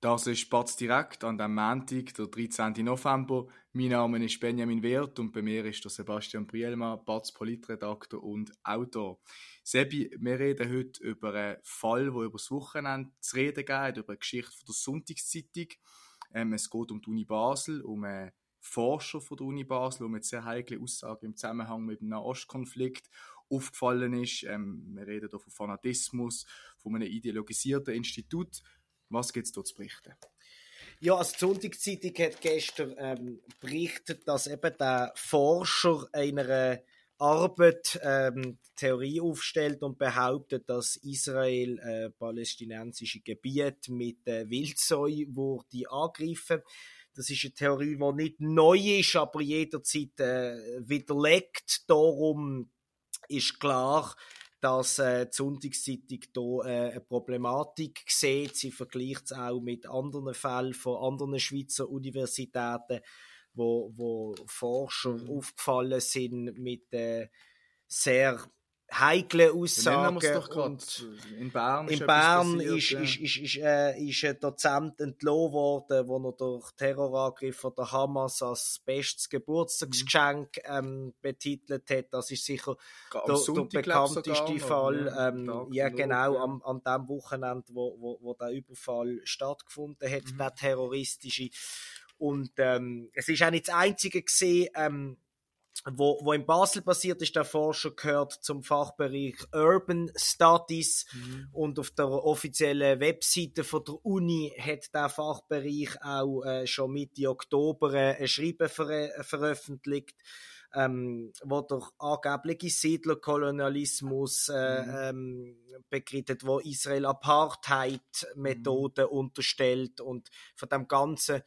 Das ist Spatz direkt an dem Montag, der 13. November. Mein Name ist Benjamin Wert und bei mir ist der Sebastian Brielma, Batz Politredakteur und Autor. Sebi, wir reden heute über einen Fall, der über das Wochenende zu reden geht, über eine Geschichte von der Sonntagszeitung. Ähm, es geht um die Uni Basel, um einen Forscher von der Uni Basel, um eine sehr heikle Aussage im Zusammenhang mit dem Nahostkonflikt aufgefallen ist. Ähm, wir reden hier von Fanatismus, von einem ideologisierten Institut. Was gibt es dort zu berichten? Ja, also die Sonntagszeitung hat gestern ähm, berichtet, dass eben der Forscher einer Arbeit ähm, Theorie aufstellt und behauptet, dass Israel äh, palästinensische Gebiete mit äh, Wildsäu wurde angreifen. Das ist eine Theorie, die nicht neu ist, aber jederzeit äh, widerlegt. Darum ist klar, dass äh, die Sonntagszeitung hier äh, eine Problematik sieht. Sie vergleicht es auch mit anderen Fällen von anderen Schweizer Universitäten wo, wo Forscher mhm. aufgefallen sind mit äh, sehr heikle Aussagen. In Bern, in Bern ist, ja. ist, ist, ist, äh, ist ein Dozent entlohnt worden, wo er durch Terrorangriff von der Hamas als bestes Geburtstagsgeschenk mhm. ähm, betitelt hat. Das ist sicher der, der bekannteste Fall. Ähm, ja, genau, am, an dem Wochenende, wo, wo, wo der Überfall stattgefunden hat, mhm. der terroristische. Und ähm, es ist auch nicht das einzige gesehen, ähm, wo, wo in Basel passiert ist, der Forscher gehört zum Fachbereich Urban Studies mhm. und auf der offiziellen Webseite von der Uni hat der Fachbereich auch äh, schon Mitte Oktober äh, ein Schreiben ver veröffentlicht, ähm, wo der angebliche Siedlerkolonialismus äh, mhm. ähm, begleitet, wo Israel Apartheid-Methoden mhm. unterstellt und von dem ganzen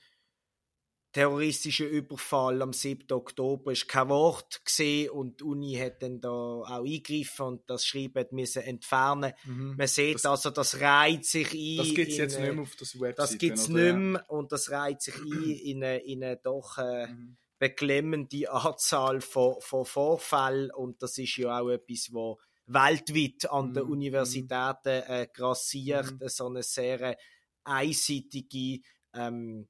terroristische Überfall am 7. Oktober ist kein Wort gesehen und die Uni hat dann da auch eingegriffen und das Schreiben müssen entfernen. Mhm. Man sieht das, also, das reiht sich ein. Das gibt es jetzt nicht mehr auf das Website. Das gibt es nicht mehr und das reiht sich ein in eine, in eine doch äh, mhm. beklemmende Anzahl von, von Vorfällen und das ist ja auch etwas, was weltweit an den mhm. Universitäten äh, grassiert, mhm. so eine sehr einseitige ähm,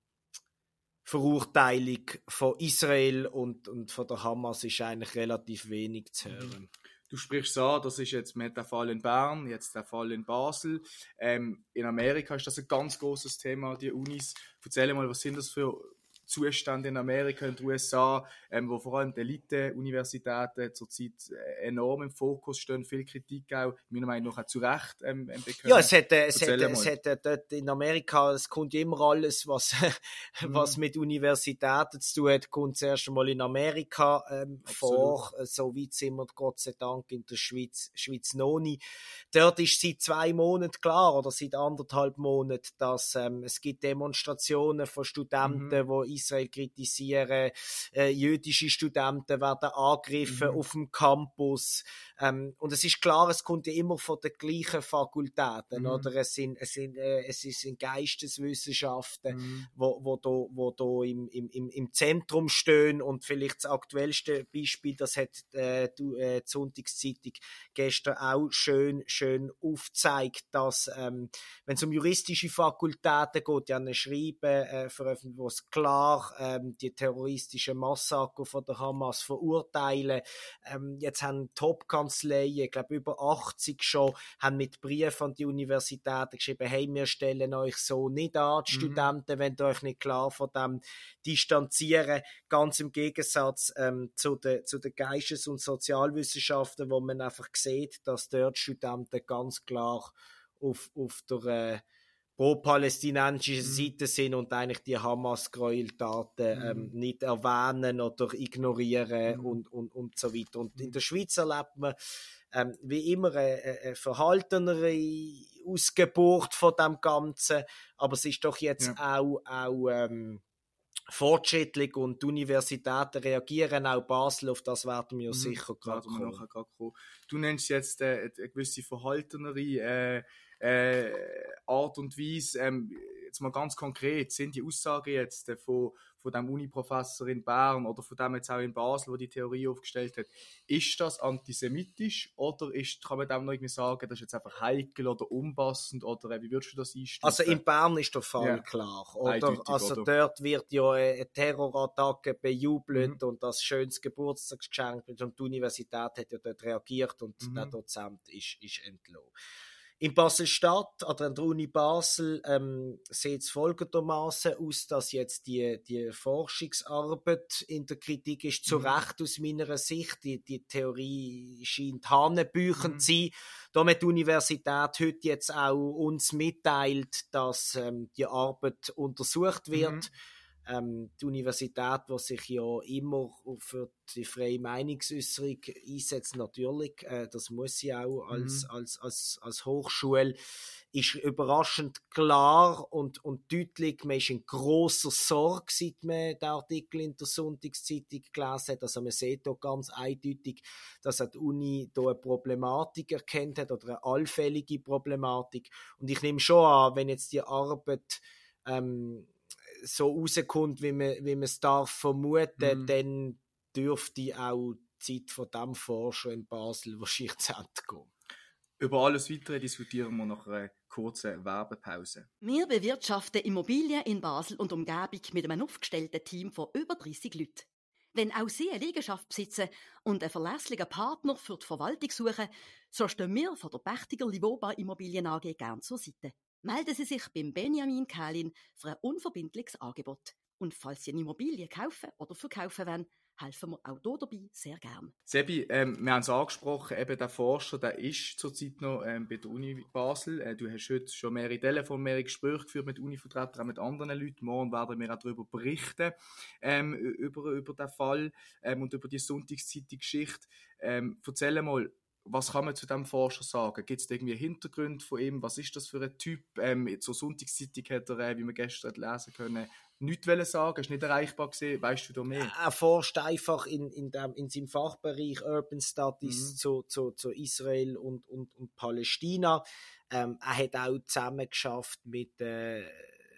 Verurteilung von Israel und, und von der Hamas ist eigentlich relativ wenig zu hören. Du sprichst so, das ist jetzt mit der Fall in Bern, jetzt der Fall in Basel. Ähm, in Amerika ist das ein ganz großes Thema, die Unis. Erzähl mal, was sind das für Zustände in Amerika und den USA, ähm, wo vor allem die Elite-Universitäten zurzeit äh, enorm im Fokus stehen, viel Kritik auch, meiner Meinung nach auch zu Recht ähm, bekommen. Ja, es hat, äh, es, hat, es hat äh, dort in Amerika, es kommt immer alles, was, mhm. was mit Universitäten zu tun hat, kommt zuerst einmal in Amerika ähm, vor, so weit sind wir Gott sei Dank in der Schweiz, Schweiz noch nicht. Dort ist seit zwei Monaten klar, oder seit anderthalb Monaten, dass ähm, es gibt Demonstrationen von Studenten, mhm. wo Israel kritisieren, äh, jüdische Studenten werden angegriffen mhm. auf dem Campus. Ähm, und es ist klar, es kommt ja immer von den gleichen Fakultäten, mhm. oder? Es sind, es sind, äh, es sind Geisteswissenschaften, mhm. wo, wo da, wo da im, im, im Zentrum stehen und vielleicht das aktuellste Beispiel, das hat äh, die, äh, die Sonntagszeitung gestern auch schön, schön aufgezeigt, dass, ähm, wenn es um juristische Fakultäten geht, ja ein Schreiben äh, veröffentlicht, wo es klar klar ähm, die terroristischen Massaker von der Hamas verurteilen. Ähm, jetzt haben Top-Kanzleien, ich glaube über 80 schon, haben mit Briefen an die Universitäten geschrieben, hey, wir stellen euch so nicht an, die mhm. Studenten, wenn ihr euch nicht klar von dem distanzieren. Ganz im Gegensatz ähm, zu den zu den Geistes- und Sozialwissenschaften, wo man einfach sieht, dass dort Studenten ganz klar auf, auf der äh, pro-palästinensische mhm. Seite sind und eigentlich die Hamas-Gräueltaten mhm. ähm, nicht erwähnen oder ignorieren mhm. und, und, und so weiter. Und in der Schweiz erlebt man ähm, wie immer eine, eine verhaltenere Ausgeburt von dem Ganzen, aber es ist doch jetzt ja. auch, auch ähm, fortschrittlich und die Universitäten reagieren, auch Basel, auf das werden wir mhm, sicher gerade kommen. Du nennst jetzt äh, eine gewisse verhaltenere äh, äh, Art und Weise. Ähm, jetzt mal ganz konkret, sind die Aussagen jetzt von, von dem Uniprofessor in Bern oder von dem jetzt auch in Basel, wo die Theorie aufgestellt hat, ist das antisemitisch oder ist, kann man dem noch irgendwie sagen, das ist jetzt einfach heikel oder unpassend oder äh, wie würdest du das einstellen? Also in Bern ist der Fall ja. klar, oder? Eindeutig, also oder? dort wird ja eine Terrorattacke bejubelt mhm. und das schönes Geburtstagsgeschenk und die Universität hat ja dort reagiert und mhm. der Dozent ist, ist entlohnt. In Basel-Stadt, an der Uni Basel, ähm, sieht es folgendermaßen aus, dass jetzt die, die Forschungsarbeit in der Kritik ist, zu mhm. Recht aus meiner Sicht. Die, die Theorie scheint hanebüchend mhm. zu sein. Damit die Universität heute jetzt auch uns mitteilt, dass ähm, die Arbeit untersucht wird. Mhm ähm, die Universität, die sich ja immer für die freie Meinungsäußerung einsetzt, natürlich, äh, das muss sie auch als, mhm. als, als, als Hochschule, ist überraschend klar und, und deutlich. Man ist in großer Sorge, seit man den Artikel in der Sonntagszeitung gelesen hat. Also man sieht hier ganz eindeutig, dass die Uni hier eine Problematik erkennt hat oder eine allfällige Problematik. Und ich nehme schon an, wenn jetzt die Arbeit ähm, so rauskommt, wie man, wie man es darf vermuten, mhm. dann dürfte auch die Zeit von diesem Forscher in Basel wahrscheinlich zu Ende gehen. Über alles Weitere diskutieren wir nach einer kurzen Werbepause. Wir bewirtschaften Immobilien in Basel und Umgebung mit einem aufgestellten Team von über 30 Leuten. Wenn auch Sie eine Liegenschaft besitzen und einen verlässlichen Partner für die Verwaltung suchen, so stehen wir von der Pächtiger Livoba Immobilien AG gern zur Seite melden Sie sich beim Benjamin Kählin für ein unverbindliches Angebot. Und falls Sie eine Immobilie kaufen oder verkaufen wollen, helfen wir auch hier dabei sehr gern. Sebi, ähm, wir haben es angesprochen, eben der Forscher, der ist zurzeit noch ähm, bei der Uni Basel. Äh, du hast heute schon mehrere Telefon, mehrere Gespräche geführt mit Uni-Vertretern, mit anderen Leuten. Morgen werden wir auch darüber berichten, ähm, über, über den Fall ähm, und über die Sonntagszeitung-Geschichte. Ähm, erzähl mal, was kann man zu dem Forscher sagen? Gibt es irgendwie Hintergründe von ihm? Was ist das für ein Typ? Ähm, zur Sonntagszeitung hat er, äh, wie wir gestern lesen können, nichts wollen sagen, ist nicht erreichbar gesehen. Weißt du da mehr? Er forscht einfach in, in, dem, in seinem Fachbereich Urban Studies mhm. zu, zu, zu Israel und, und, und Palästina. Ähm, er hat auch zusammen geschafft mit äh,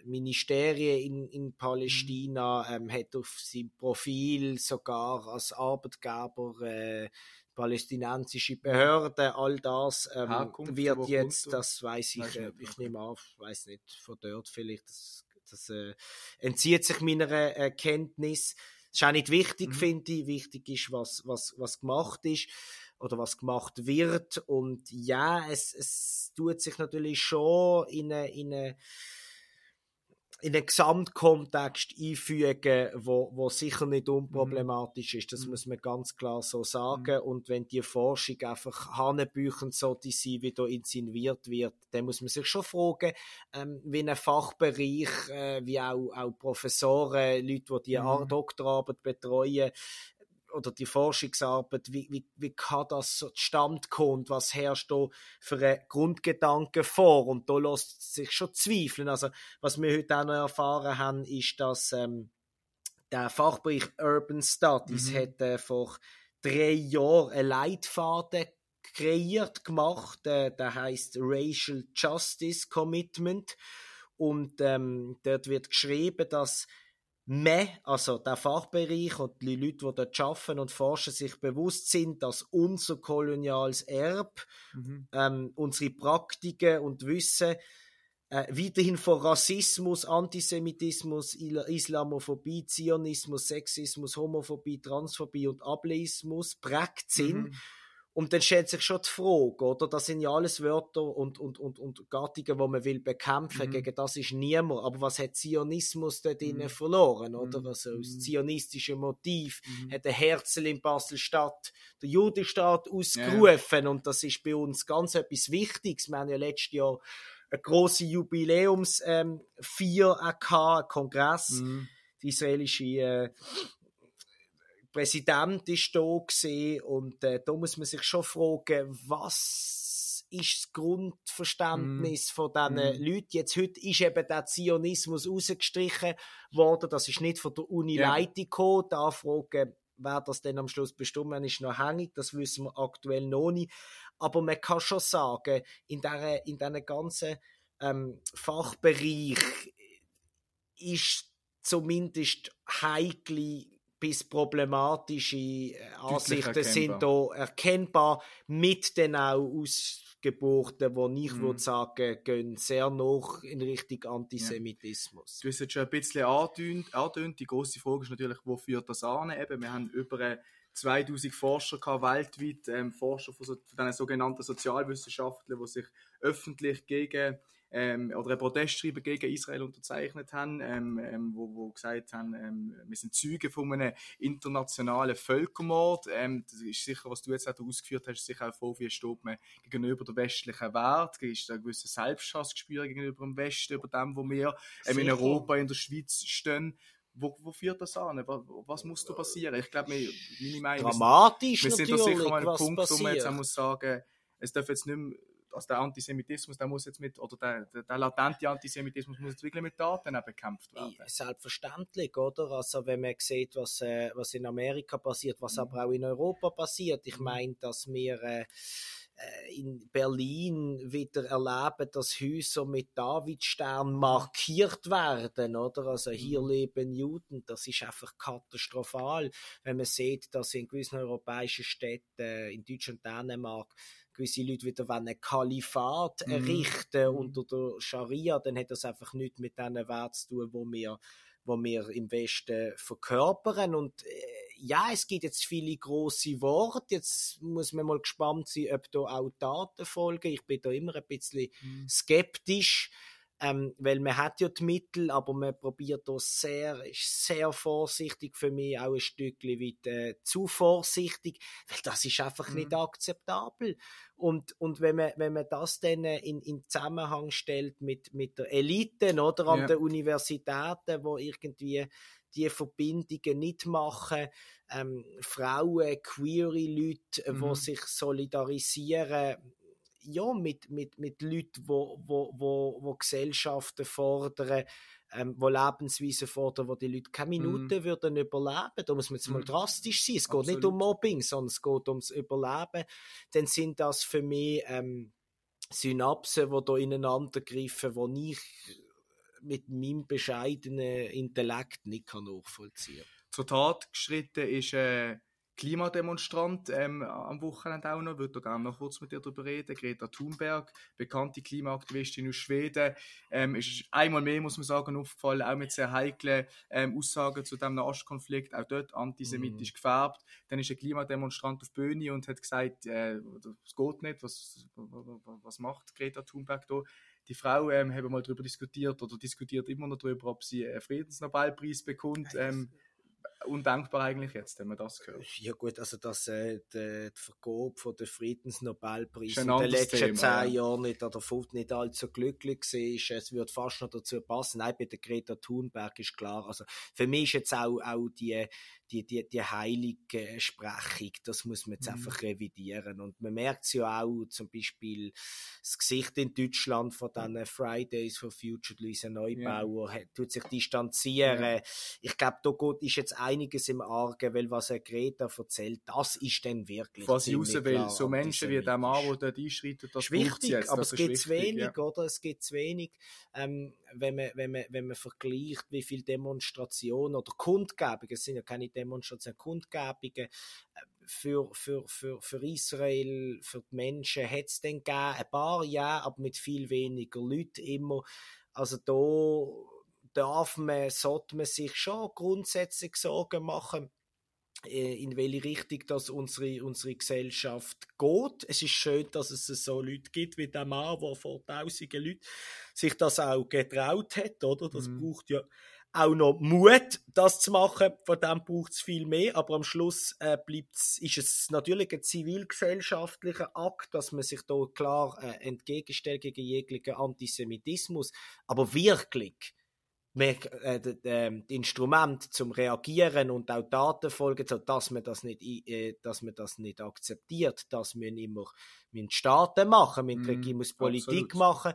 Ministerien in, in Palästina, mhm. ähm, hat auf seinem Profil sogar als Arbeitgeber äh, palästinensische Behörden, all das ähm, wird jetzt, das weiß ich, äh, ich nehme an, weiß nicht, von dort vielleicht, das, das äh, entzieht sich meiner äh, Kenntnis. Das ist auch nicht wichtig, mhm. finde ich. Wichtig ist, was, was, was gemacht ist oder was gemacht wird. Und ja, es, es tut sich natürlich schon in eine, in eine in den Gesamtkontext einfügen, wo, wo sicher nicht unproblematisch ist. Das mhm. muss man ganz klar so sagen. Mhm. Und wenn die Forschung einfach hanebüchen sollte sein, wie da insinuiert wird, dann muss man sich schon fragen, ähm, wie ein Fachbereich, äh, wie auch, auch Professoren, Leute, die die mhm. Doktorarbeit betreuen, oder die Forschungsarbeit, wie, wie, wie kann das so zustande kommen was herrscht da für einen Grundgedanke vor? Und da lässt sich schon zweifeln. Also, was wir heute auch noch erfahren haben, ist, dass ähm, der Fachbereich Urban Studies mhm. hat äh, vor drei Jahren einen Leitfaden kreiert, gemacht, äh, der heißt Racial Justice Commitment. Und ähm, dort wird geschrieben, dass mehr, also der Fachbereich und die Leute, die dort arbeiten und forschen, sich bewusst sind, dass unser koloniales Erb, mhm. ähm, unsere Praktiken und Wissen äh, weiterhin von Rassismus, Antisemitismus, Islamophobie, Zionismus, Sexismus, Homophobie, Transphobie und Ableismus prägt sind. Mhm und dann stellt sich schon die Frage, oder? Das sind ja alles Wörter und, und, und, und Gattungen, die man will bekämpfen. Mhm. Gegen das ist niemand. Aber was hat Zionismus dort mhm. verloren, oder? Mhm. Also, das mhm. zionistische Motiv mhm. hat der Herzl in Basel-Stadt, der Judenstaat ausgerufen. Ja. Und das ist bei uns ganz etwas Wichtiges. Wir haben ja letztes Jahr eine grosse Jubiläumsfeier ähm, gehabt, Kongress. Mhm. Die israelische äh, Präsident ist da gesehen und äh, da muss man sich schon fragen, was ist das Grundverständnis mm. von diesen mm. Leuten? Jetzt heute ist eben der Zionismus rausgestrichen worden, das ist nicht von der Uni yeah. Leitung gekommen, da fragen, wer das denn am Schluss bestimmen ist noch hängig, das wissen wir aktuell noch nicht, aber man kann schon sagen, in dieser in ganzen ähm, Fachbereich ist zumindest heikle bis problematische äh, Ansichten sind da erkennbar, mit den auch Ausgeburten, die ich mm. würde sagen, gehen sehr noch in Richtung Antisemitismus. Ja. Du hast jetzt schon ein bisschen angedeutet, die große Frage ist natürlich, wo führt das an? Eben, wir haben über 2000 Forscher gehabt, weltweit, ähm, Forscher von, so, von diesen sogenannten Sozialwissenschaftlern, die sich öffentlich gegen ähm, oder ein Protestschreiben gegen Israel unterzeichnet haben, ähm, ähm, wo, wo gesagt haben, ähm, wir sind Zeuge von einem internationalen Völkermord. Ähm, das ist sicher, was du jetzt auch ausgeführt hast, sicher auch vor, wie steht man gegenüber der westlichen Welt, ist da ein gewisser Selbsthassgespür gegenüber dem Westen, über dem, wo wir ähm, in Europa, in der Schweiz stehen. Wo, wo führt das an? Was, was muss da passieren? Ich glaube, meine Meinung Dramatisch wir, sind da sicher mal ein Punkt, passiert. wo man jetzt auch muss sagen, es darf jetzt nicht mehr also der Antisemitismus, der muss jetzt mit, oder der, der, der latente Antisemitismus muss jetzt wirklich mit Daten bekämpft werden. Selbstverständlich, oder? Also wenn man sieht, was, äh, was in Amerika passiert, was aber auch in Europa passiert, ich mhm. meine, dass wir äh, äh, in Berlin wieder erleben, dass Häuser mit Davidstern markiert werden, oder? Also hier mhm. leben Juden, das ist einfach katastrophal, wenn man sieht, dass in gewissen europäischen Städten, in Deutschland, Dänemark, gewisse Leute wieder ein Kalifat mhm. errichten mhm. unter der Scharia, dann hat das einfach nichts mit diesen Werten zu tun, wo wir, wo wir im Westen verkörpern. Und äh, ja, es gibt jetzt viele große Worte. Jetzt muss man mal gespannt sein, ob da auch Daten folgen. Ich bin da immer ein bisschen mhm. skeptisch ähm, weil man hat ja die Mittel, aber man probiert da sehr, ist sehr vorsichtig für mich, auch ein Stückchen weit äh, zu vorsichtig, weil das ist einfach mhm. nicht akzeptabel. Und, und wenn, man, wenn man das dann in, in Zusammenhang stellt mit, mit der Elite oder an ja. den Universitäten, wo irgendwie die Verbindungen nicht machen, ähm, Frauen, queere Leute, mhm. die sich solidarisieren, ja, mit, mit, mit Leuten, wo, wo, wo, wo Gesellschaften fordern, ähm, wo Lebensweisen fordern, wo die Leute keine Minute mm. würden überleben. Da muss man jetzt mal mm. drastisch sein. Es Absolut. geht nicht um Mobbing, sondern es geht ums Überleben. Dann sind das für mich ähm, Synapsen, die da ineinander greifen, die ich mit meinem bescheidenen Intellekt nicht nachvollziehen kann. Zur Tat geschritten ist äh, Klimademonstrant ähm, am Wochenende auch noch, würde gerne noch kurz mit dir darüber reden. Greta Thunberg, bekannte Klimaaktivistin aus Schweden, ähm, ist einmal mehr, muss man sagen, aufgefallen, auch mit sehr heiklen ähm, Aussagen zu dem Nahostkonflikt, auch dort antisemitisch mm. gefärbt. Dann ist ein Klimademonstrant auf Bühne und hat gesagt, äh, es geht nicht, was, was macht Greta Thunberg da? Die Frau ähm, haben mal darüber diskutiert oder diskutiert immer noch darüber, ob sie einen Friedensnobelpreis bekommt. Ähm, undenkbar eigentlich jetzt, wenn man das hört. Ja gut, also dass äh, die, die Vergabe von der Friedensnobelpreis in den letzten zehn ja. Jahren nicht oder fünf nicht allzu glücklich war, es würde fast noch dazu passen. Nein, bei der Greta Thunberg ist klar. Also für mich ist jetzt auch, auch die, die, die, die heilige Sprechung, das muss man jetzt mhm. einfach revidieren. Und man merkt es ja auch, zum Beispiel das Gesicht in Deutschland von diesen Fridays for Future, Luisa Neubauer, ja. tut sich distanzieren. Ja. Ich glaube, da ist jetzt einiges im Argen, weil was er Greta erzählt, das ist dann wirklich Was ich raus will, so Menschen wie der Mann, der dort einschreitet, das ist wichtig, jetzt, aber es gibt zu wenig, ja. oder? Es gibt zu wenig, ähm, wenn, man, wenn, man, wenn man vergleicht, wie viele Demonstrationen oder Kundgebungen, es sind ja keine Demonstrationen, Kundgebungen, äh, für, für, für, für Israel, für die Menschen hat es dann gegeben, ein paar ja, aber mit viel weniger Leuten immer. Also da darf man, sollte man sich schon grundsätzlich Sorgen machen, äh, in welche Richtung das unsere, unsere Gesellschaft geht. Es ist schön, dass es so Leute gibt wie der Mann, der vor tausenden Leuten sich das auch getraut hat, oder? Das mhm. braucht ja auch noch Mut, das zu machen. Von dem braucht es viel mehr. Aber am Schluss äh, bleibt's, ist es natürlich ein zivilgesellschaftlicher Akt, dass man sich da klar äh, entgegenstellt gegen jeglichen Antisemitismus. Aber wirklich mehr, äh, ähm, Instrument zum Reagieren und auch Daten folgen, so dass man das nicht, äh, dass man das nicht akzeptiert, dass wir immer mit Staaten machen, mit mm, Regierung muss Politik absolut. machen.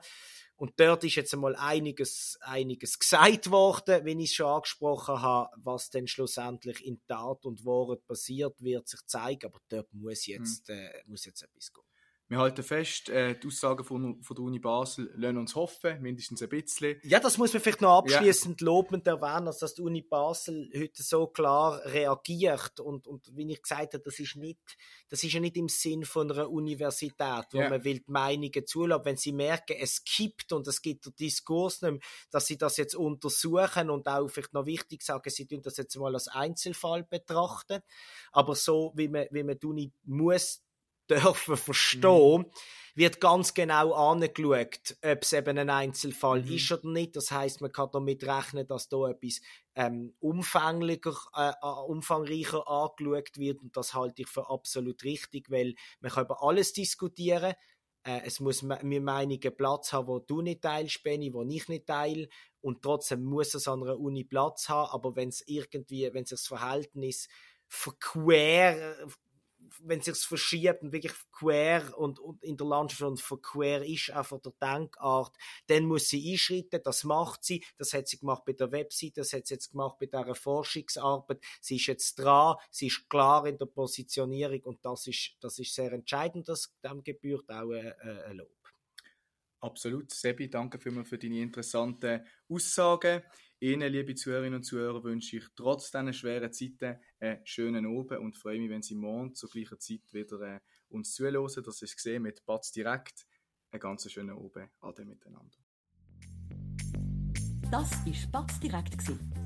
Und dort ist jetzt einmal einiges, einiges gesagt worden, wenn ich es schon angesprochen habe, was denn schlussendlich in Tat und Wahrheit passiert, wird sich zeigen, aber dort muss jetzt, mm. äh, muss jetzt etwas gehen. Wir halten fest, äh, die Aussagen von, von der Uni Basel lassen uns hoffen, mindestens ein bisschen. Ja, das muss man vielleicht noch abschließend ja. lobend erwähnen, also, dass die Uni Basel heute so klar reagiert und, und wie ich gesagt habe, das ist nicht, das ist ja nicht im Sinn von einer Universität, wo ja. man will die Meinungen zulassen. Wenn sie merken, es kippt und es gibt den Diskurs nicht mehr, dass sie das jetzt untersuchen und auch vielleicht noch wichtig sagen, sie tun das jetzt mal als Einzelfall betrachten. Aber so, wie man, wie man die Uni muss dürfen verstehen, mhm. wird ganz genau angeschaut, ob es eben ein Einzelfall mhm. ist oder nicht. Das heißt, man kann damit rechnen, dass da etwas ähm, umfänglicher, äh, umfangreicher angeschaut wird und das halte ich für absolut richtig, weil man kann über alles diskutieren. Äh, es muss mir Meinungen Platz haben, wo du nicht teilst, Benny, wo ich nicht teile und trotzdem muss es an einer Uni Platz haben, aber wenn es irgendwie, wenn sich das Verhältnis verquer wenn sich verschiebt und wirklich quer und, und in der Landschaft und verquer ist, auch von der Denkart, dann muss sie einschreiten, das macht sie, das hat sie gemacht bei der Website, das hat sie jetzt gemacht bei dieser Forschungsarbeit, sie ist jetzt dran, sie ist klar in der Positionierung und das ist, das ist sehr entscheidend, das, dem gebührt auch ein, ein Lob. Absolut. Sebi, danke für deine interessanten Aussagen. Ihnen, liebe Zuhörerinnen und Zuhörer, wünsche ich trotz diesen schweren Zeiten einen schönen Abend und freue mich, wenn Sie morgen zur gleichen Zeit wieder äh, uns zuhören. Das ist gesehen mit Batz direkt. Einen ganz schönen Abend. Ade miteinander. Das war Batz direkt,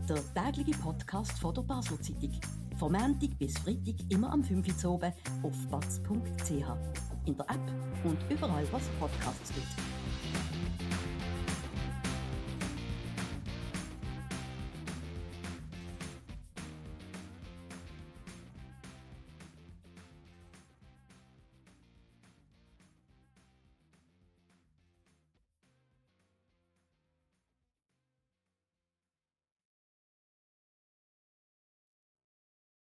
der tägliche Podcast von der Basel Zeitung. Von Montag bis Freitag immer am 5 Uhr oben auf batz.ch. In der App und überall, was Podcasts gibt.